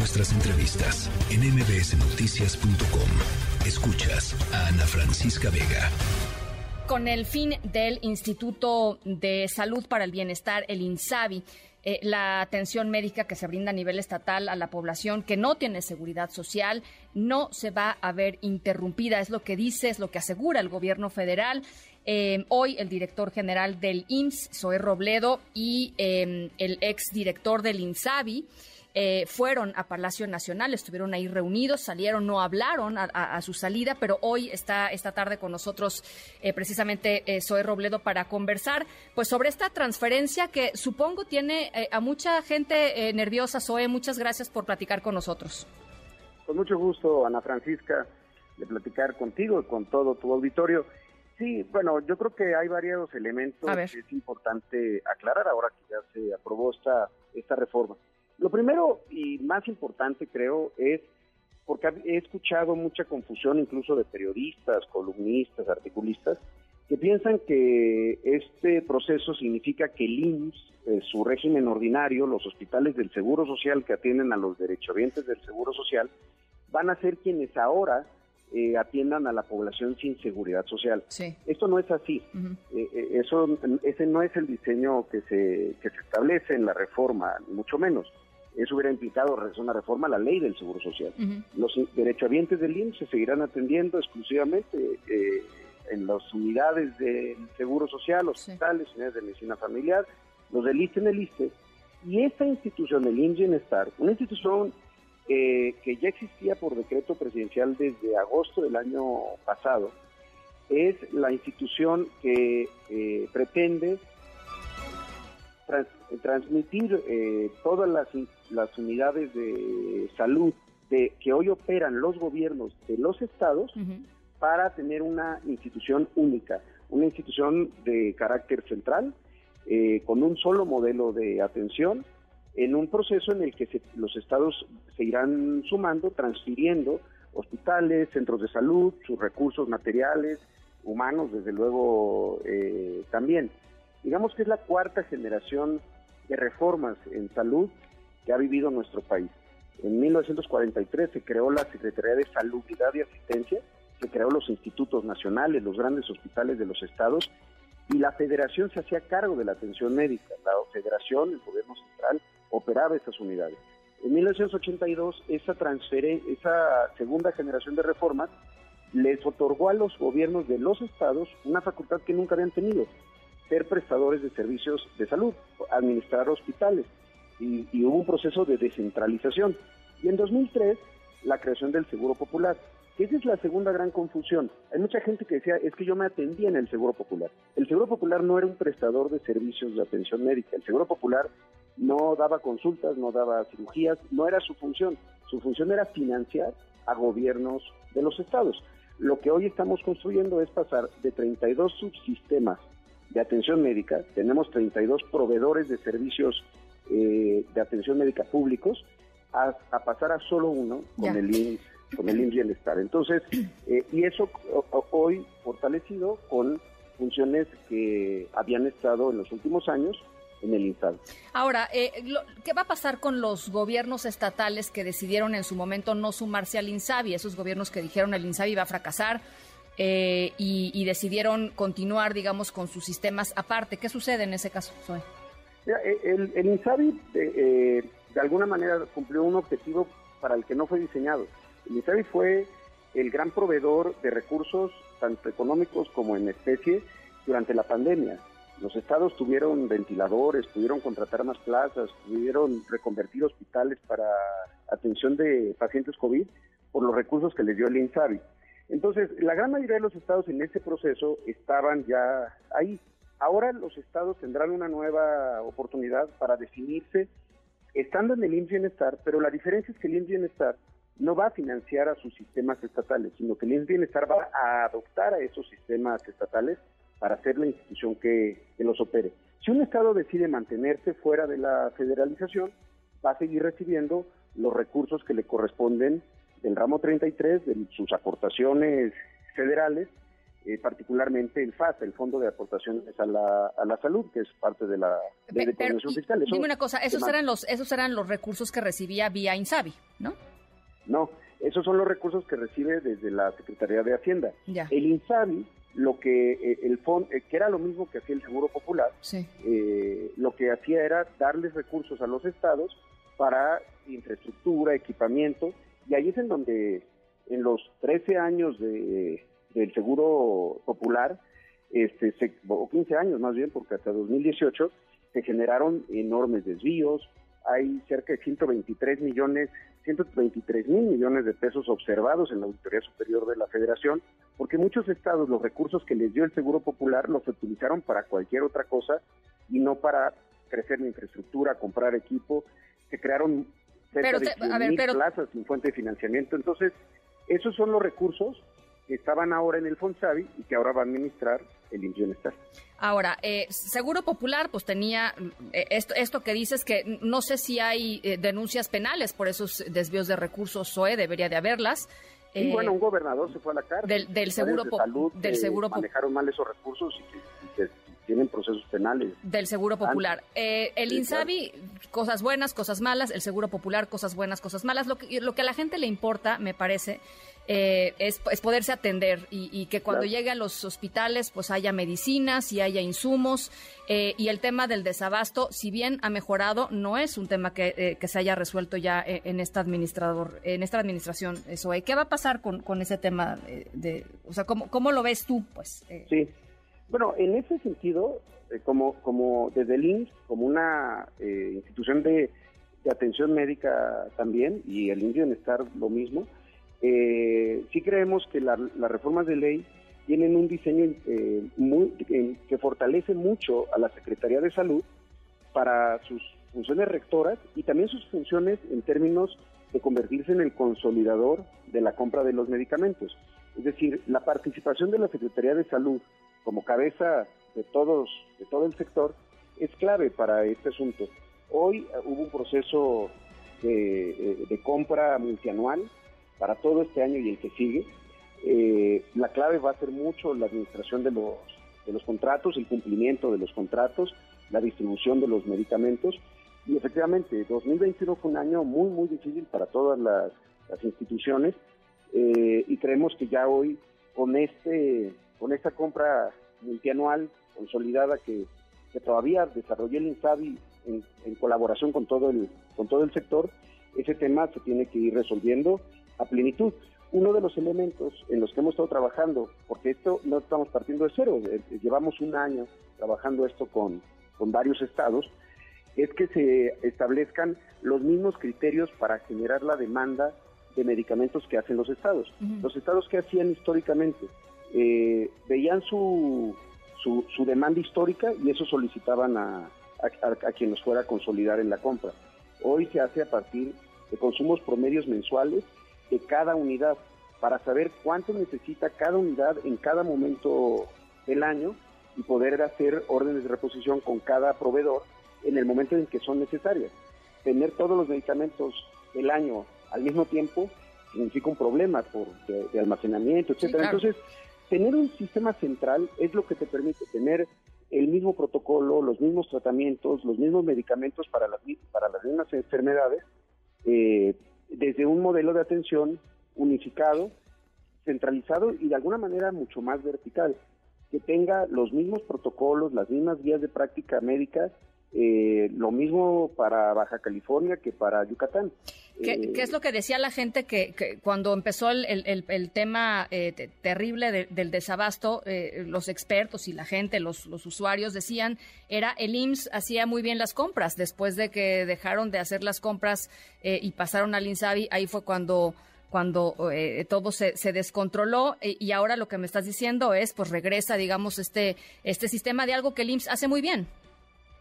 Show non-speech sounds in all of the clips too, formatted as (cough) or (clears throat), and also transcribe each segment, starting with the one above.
nuestras entrevistas en mbsnoticias.com. Escuchas a Ana Francisca Vega. Con el fin del Instituto de Salud para el Bienestar, el INSABI, eh, la atención médica que se brinda a nivel estatal a la población que no tiene seguridad social no se va a ver interrumpida. Es lo que dice, es lo que asegura el gobierno federal. Eh, hoy el director general del IMSS, Zoé Robledo, y eh, el ex director del INSABI, eh, fueron a Palacio Nacional, estuvieron ahí reunidos, salieron, no hablaron a, su salida, pero hoy está esta tarde con nosotros eh, precisamente eh, Zoe Robledo para conversar pues sobre esta transferencia que supongo tiene a mucha gente nerviosa. Zoe, muchas gracias por platicar con nosotros. Con mucho gusto, Ana Francisca, de platicar contigo y con todo tu auditorio. Sí, bueno, yo creo que hay varios elementos que es importante aclarar ahora que ya se aprobó esta, esta reforma. Lo primero y más importante creo es porque he escuchado mucha confusión incluso de periodistas, columnistas, articulistas, que piensan que este proceso significa que el IMSS, eh, su régimen ordinario, los hospitales del Seguro Social que atienden a los derechohabientes del Seguro Social, van a ser quienes ahora eh, atiendan a la población sin seguridad social. Esto no es así. Eh, eso, ese no es el diseño que se, que se establece en la reforma, mucho menos. Eso hubiera implicado una reforma a la ley del Seguro Social. Los derechohabientes del IMSS se seguirán atendiendo exclusivamente eh, en las unidades del Seguro Social, hospitales, unidades de medicina familiar, los del ISTE en el ISTE. Y esta institución, el IMSS Bienestar, una institución eh, que ya existía por decreto presidencial desde agosto del año pasado, es la institución que eh, pretende transmitir eh, todas las, las, unidades de salud de, que hoy operan los gobiernos de los estados para tener una institución única, una institución de carácter central, eh, con un solo modelo de atención, en un proceso en el que los estados se irán sumando, transfiriendo hospitales, centros de salud, sus recursos materiales, humanos, desde luego eh, también. Digamos que es la cuarta generación de reformas en salud que ha vivido nuestro país. En 1943 se creó la Secretaría de Salubridad y Asistencia, se creó los institutos nacionales, los grandes hospitales de los estados, y la federación se hacía cargo de la atención médica. La federación, el gobierno central, operaba esas unidades. En 1982, esa, esa segunda generación de reformas les otorgó a los gobiernos de los estados una facultad que nunca habían tenido, ser prestadores de servicios de salud, administrar hospitales, y, hubo un proceso de descentralización. Y en 2003, la creación del Seguro Popular. Esa es la segunda gran confusión. Hay mucha gente que decía, es que yo me atendía en el Seguro Popular. El Seguro Popular no era un prestador de servicios de atención médica. El Seguro Popular no daba consultas, no daba cirugías, no era su función. Su función era financiar a gobiernos de los estados. Lo que hoy estamos construyendo es pasar de 32 subsistemas de atención médica, tenemos 32 proveedores de servicios eh, de atención médica públicos, a, pasar a solo uno con el IMSS, con el IMSS Bienestar. Entonces, (clears throat) eh, y eso hoy fortalecido con funciones que habían estado en los últimos años en el INSABI. Ahora, eh, ¿qué va a pasar con los gobiernos estatales que decidieron en su momento no sumarse al INSABI? Esos gobiernos que dijeron el INSABI va a fracasar, eh, y, decidieron continuar, digamos, con sus sistemas aparte. ¿Qué sucede en ese caso, eh, El, el INSABI, eh, de alguna manera, cumplió un objetivo para el que no fue diseñado. El INSABI fue el gran proveedor de recursos, tanto económicos como en especie, durante la pandemia. Los estados tuvieron ventiladores, pudieron contratar más plazas, pudieron reconvertir hospitales para atención de pacientes COVID por los recursos que les dio el INSABI. Entonces, la gran mayoría de los estados en ese proceso estaban ya ahí. Ahora los estados tendrán una nueva oportunidad para definirse estando en el IMSS Bienestar, pero la diferencia es que el IMSS Bienestar no va a financiar a sus sistemas estatales, sino que el IMSS Bienestar va a adoptar a esos sistemas estatales para ser la institución que, que los opere. Si un estado decide mantenerse fuera de la federalización, va a seguir recibiendo los recursos que le corresponden del ramo 33, de sus aportaciones federales, eh, particularmente el FAS, el Fondo de Aportaciones a la, a la Salud, que es parte de la ley de fiscal. dime una cosa, esos eran los esos eran los recursos que recibía vía Insabi, ¿no? No, esos son los recursos que recibe desde la Secretaría de Hacienda. El Insabi, lo que eh, el fondo, eh, que era lo mismo que hacía el Seguro Popular, eh, lo que hacía era darles recursos a los estados para infraestructura, equipamiento, y ahí es en donde en los 13 años de, del Seguro Popular, este, o 15 años más bien, porque hasta 2018 se generaron enormes desvíos, hay cerca de 123 millones 123 mil millones de pesos observados en la Auditoría Superior de la Federación, porque muchos estados los recursos que les dio el Seguro Popular los utilizaron para cualquier otra cosa y no para crecer la infraestructura, comprar equipo. Se crearon cerca de mil plazas sin fuente de financiamiento. Entonces, esos son los recursos que estaban ahora en el Fonsavi y que ahora va a administrar el Bienestar. Ahora, eh, Seguro Popular, pues tenía eh, esto, esto que dices que no sé si hay eh, denuncias penales por esos desvíos de recursos, SOE, debería de haberlas. Y bueno, un gobernador se fue a la cárcel. Del, Seguro Popular. Del Seguro Manejaron mal esos recursos y que, tienen procesos penales. Del Seguro Popular. el INSABI, cosas buenas, cosas malas. El Seguro Popular, cosas buenas, cosas malas. Lo que, lo que a la gente le importa, me parece, eh, es, poderse atender y, que cuando llegue a los hospitales pues haya medicinas y haya insumos. Eh, y el tema del desabasto, si bien ha mejorado, no es un tema que, eh, se haya resuelto ya en esta administrador, en esta administración. Eso, ¿qué va a pasar con, con ese tema? De, o sea, ¿cómo, ¿cómo lo ves tú? Pues, Sí, bueno, en ese sentido, como, como desde el INS, como una institución de, atención médica también, y el INS Bienestar lo mismo, eh, sí creemos que las reformas de ley tienen un diseño eh, muy, que fortalece mucho a la Secretaría de Salud para sus funciones rectoras y también sus funciones en términos de convertirse en el consolidador de la compra de los medicamentos. Es decir, la participación de la Secretaría de Salud como cabeza de todos, de todo el sector, es clave para este asunto. Hoy uh, hubo un proceso de, eh, de compra multianual para todo este año y el que sigue. Eh, la clave va a ser mucho la administración de los, de los contratos, el cumplimiento de los contratos, la distribución de los medicamentos. Y efectivamente, 2021 fue un año muy, muy difícil para todas las, instituciones eh, y creemos que ya hoy con este con esta compra multianual consolidada que, todavía desarrolló el INSABI en, en, colaboración con todo el con todo el sector, ese tema se tiene que ir resolviendo a plenitud. Uno de los elementos en los que hemos estado trabajando, porque esto no estamos partiendo de cero, eh, eh, llevamos un año trabajando esto con, con varios estados, es que se establezcan los mismos criterios para generar la demanda de medicamentos que hacen los estados. Los estados que hacían históricamente eh, veían su, su, su, demanda histórica y eso solicitaban a, a, a, quien los fuera a consolidar en la compra. Hoy se hace a partir de consumos promedios mensuales de cada unidad para saber cuánto necesita cada unidad en cada momento del año y poder hacer órdenes de reposición con cada proveedor en el momento en que son necesarias. Tener todos los medicamentos del año al mismo tiempo significa un problema por, de, almacenamiento, etcétera. Entonces, tener un sistema central es lo que te permite tener el mismo protocolo, los mismos tratamientos, los mismos medicamentos para las, para las mismas enfermedades, eh, desde un modelo de atención unificado, centralizado y de alguna manera mucho más vertical, que tenga los mismos protocolos, las mismas guías de práctica médica, eh, lo mismo para Baja California que para Yucatán. ¿Qué, eh, es lo que decía la gente que, cuando empezó el, tema eh, terrible del desabasto, los expertos y la gente, los, los, usuarios decían, era el IMSS hacía muy bien las compras. Después de que dejaron de hacer las compras y pasaron al INSABI, ahí fue cuando cuando todo se, se descontroló y ahora lo que me estás diciendo es, pues regresa, digamos, este, este sistema de algo que el IMSS hace muy bien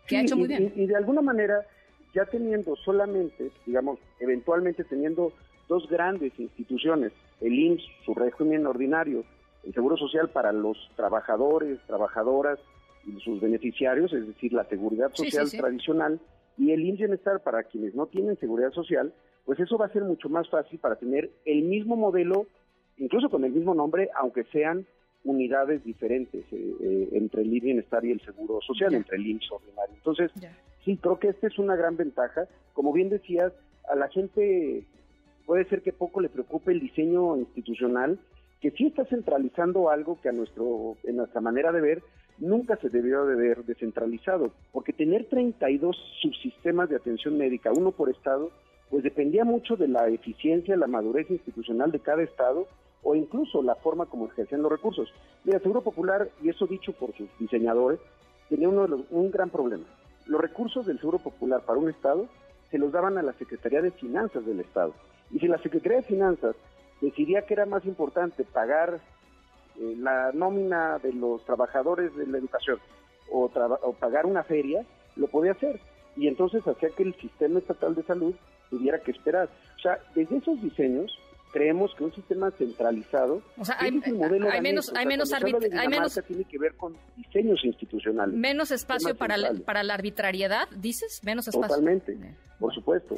y, de alguna manera, ya teniendo solamente, digamos, eventualmente teniendo dos grandes instituciones, el IMSS, su régimen ordinario, el Seguro Social para los trabajadores, trabajadoras y sus beneficiarios, es decir, la seguridad social tradicional, y el IMSS Bienestar para quienes no tienen seguridad social, pues eso va a ser mucho más fácil para tener el mismo modelo, incluso con el mismo nombre, aunque sean unidades diferentes eh, eh, entre el bienestar y el seguro social, entre el IMSS ordinario. Entonces, sí, creo que esta es una gran ventaja. Como bien decías, a la gente puede ser que poco le preocupe el diseño institucional, que sí está centralizando algo que a nuestro, en nuestra manera de ver, nunca se debió de ver descentralizado, porque tener 32 subsistemas de atención médica, uno por estado, pues dependía mucho de la eficiencia, la madurez institucional de cada estado o incluso la forma como ejercían los recursos. Mira, Seguro Popular, y eso dicho por sus diseñadores, tenía uno un gran problema. Los recursos del Seguro Popular para un estado se los daban a la Secretaría de Finanzas del estado. Y si la Secretaría de Finanzas decidía que era más importante pagar eh, la nómina de los trabajadores de la educación o, o pagar una feria, lo podía hacer. Y entonces hacía que el sistema estatal de salud tuviera que esperar. O sea, desde esos diseños creemos que un sistema centralizado o sea, hay, hay menos hay menos hay menos tiene que ver con diseños institucionales menos espacio para la, para la arbitrariedad dices menos espacio. Totalmente eh, por supuesto.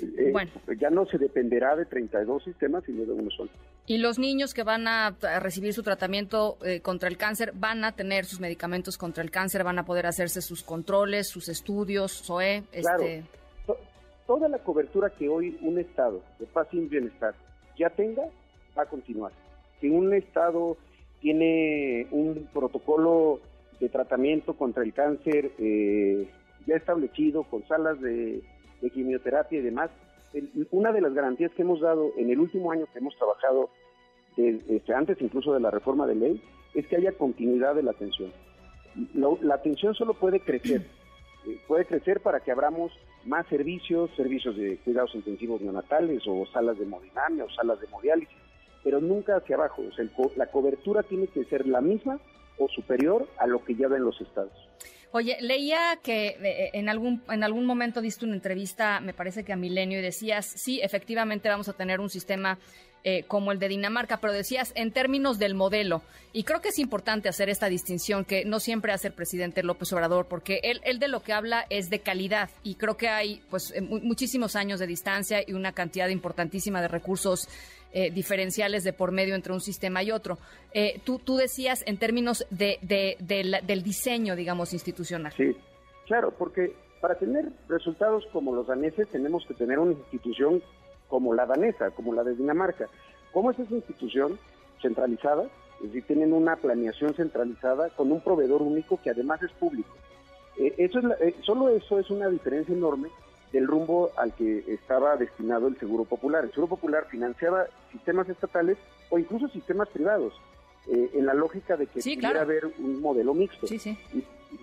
Eh, bueno. ya no se dependerá de 32 sistemas sino de uno solo. Y los niños que van a recibir su tratamiento eh, contra el cáncer van a tener sus medicamentos contra el cáncer van a poder hacerse sus controles sus estudios SOE claro. este. Toda la cobertura que hoy un Estado de paz y bienestar ya tenga, va a continuar. Si un Estado tiene un protocolo de tratamiento contra el cáncer eh, ya establecido, con salas de, quimioterapia y demás, una de las garantías que hemos dado en el último año que hemos trabajado, este, antes incluso de la reforma de ley, es que haya continuidad de la atención. la atención solo puede crecer, eh, puede crecer para que abramos más servicios, servicios de cuidados intensivos neonatales o salas de hemodinamia o salas de hemodiálisis, pero nunca hacia abajo. O sea, la cobertura tiene que ser la misma o superior a lo que ya ven los estados. Oye, leía que eh, en algún, en algún momento diste una entrevista, me parece que a Milenio, y decías, sí, efectivamente vamos a tener un sistema eh, como el de Dinamarca, pero decías en términos del modelo. Y creo que es importante hacer esta distinción que no siempre hace el presidente López Obrador, porque él, él de lo que habla es de calidad y creo que hay pues eh, muchísimos años de distancia y una cantidad importantísima de recursos eh, diferenciales de por medio entre un sistema y otro. tú, tú decías en términos de, del diseño, digamos, institucional. Sí, claro, porque para tener resultados como los daneses tenemos que tener una institución como la danesa, como la de Dinamarca. ¿Cómo es esa institución centralizada? Es decir, tienen una planeación centralizada con un proveedor único que además es público. Eh, eso es eh, solo eso es una diferencia enorme del rumbo al que estaba destinado el Seguro Popular. El Seguro Popular financiaba sistemas estatales o incluso sistemas privados, eh, en la lógica de que sí, haber un modelo mixto.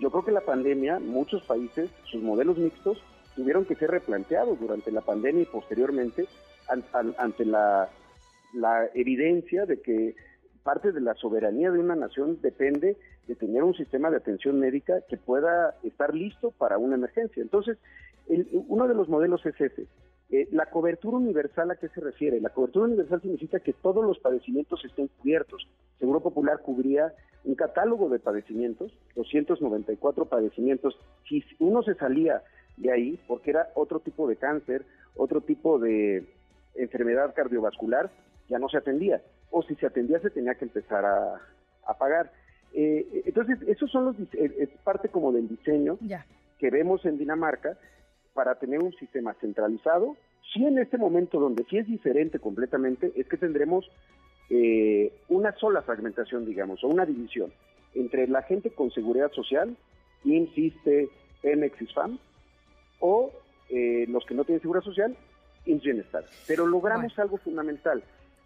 yo creo que la pandemia, muchos países, sus modelos mixtos, tuvieron que ser replanteados durante la pandemia y posteriormente ante la, evidencia de que parte de la soberanía de una nación depende de tener un sistema de atención médica que pueda estar listo para una emergencia. Entonces, uno de los modelos es ese. Eh, la cobertura universal a qué se refiere? La cobertura universal significa que todos los padecimientos estén cubiertos. Seguro Popular cubría un catálogo de padecimientos, 294 padecimientos. Si uno se salía de ahí, porque era otro tipo de cáncer, otro tipo de enfermedad cardiovascular, ya no se atendía. O si se atendía, se tenía que empezar a, pagar. Eh, entonces, esos son los, eh, es parte como del diseño que vemos en Dinamarca para tener un sistema centralizado. Sí, en este momento donde sí es diferente completamente, es que tendremos eh, una sola fragmentación, digamos, o una división entre la gente con seguridad social, INSISTE, Pemex, ISFAM, o eh, los que no tienen seguridad social, bienestar. Pero logramos algo fundamental,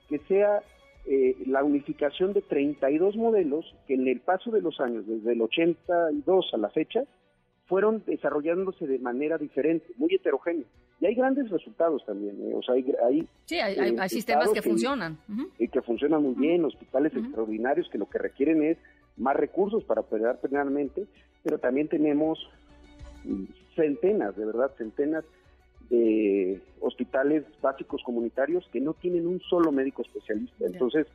que sea eh, la unificación de 32 modelos que en el paso de los años, desde el 82 a la fecha, fueron desarrollándose de manera diferente, muy heterogénea. Y hay grandes resultados también. ¿eh? O sea, hay, sí, hay, sistemas que, funcionan. Y que funcionan muy bien, hospitales extraordinarios que lo que requieren es más recursos para operar plenamente, pero también tenemos centenas, de verdad, centenas de hospitales básicos comunitarios que no tienen un solo médico especialista. Entonces,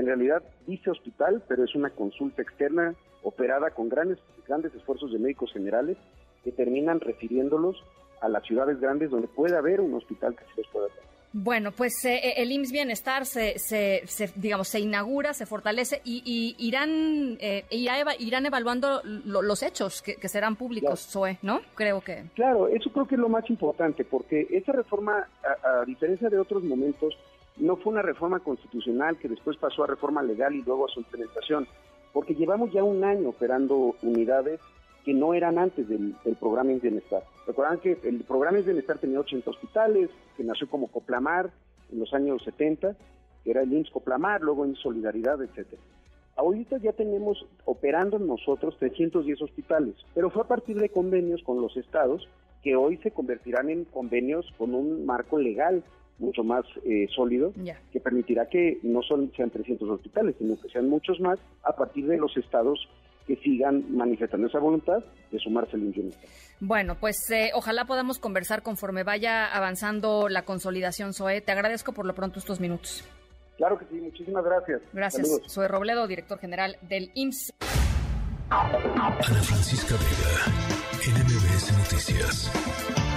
en realidad dice hospital, pero es una consulta externa operada con grandes, grandes esfuerzos de médicos generales que terminan refiriéndolos a las ciudades grandes donde puede haber un hospital que se les pueda dar. Bueno, pues eh, eh, el IMSS Bienestar se, se, digamos, se inaugura, se fortalece y, irán, eh, irán evaluando los hechos que, serán públicos, ¿no? Creo que. Claro, eso creo que es lo más importante, porque esa reforma, a, diferencia de otros momentos, no fue una reforma constitucional que después pasó a reforma legal y luego a su implementación, porque llevamos ya un año operando unidades que no eran antes del, programa de Bienestar. Recuerdan que el programa de Bienestar tenía 80 hospitales, que nació como Coplamar en los años 70, que era el IMSS Coplamar, luego en Solidaridad, etcétera. Ahorita ya tenemos operando nosotros 310 hospitales, pero fue a partir de convenios con los estados que hoy se convertirán en convenios con un marco legal mucho más eh, sólido, que permitirá que no son, sean 300 hospitales, sino que sean muchos más a partir de los estados que sigan manifestando esa voluntad de sumarse al bienestar. Bueno, pues eh, ojalá podamos conversar conforme vaya avanzando la consolidación SOE. Te agradezco por lo pronto estos minutos. Claro que sí, muchísimas gracias. Gracias. Soy Robledo, director general del IMSS. Ana Francisca Vega, NMBS Noticias.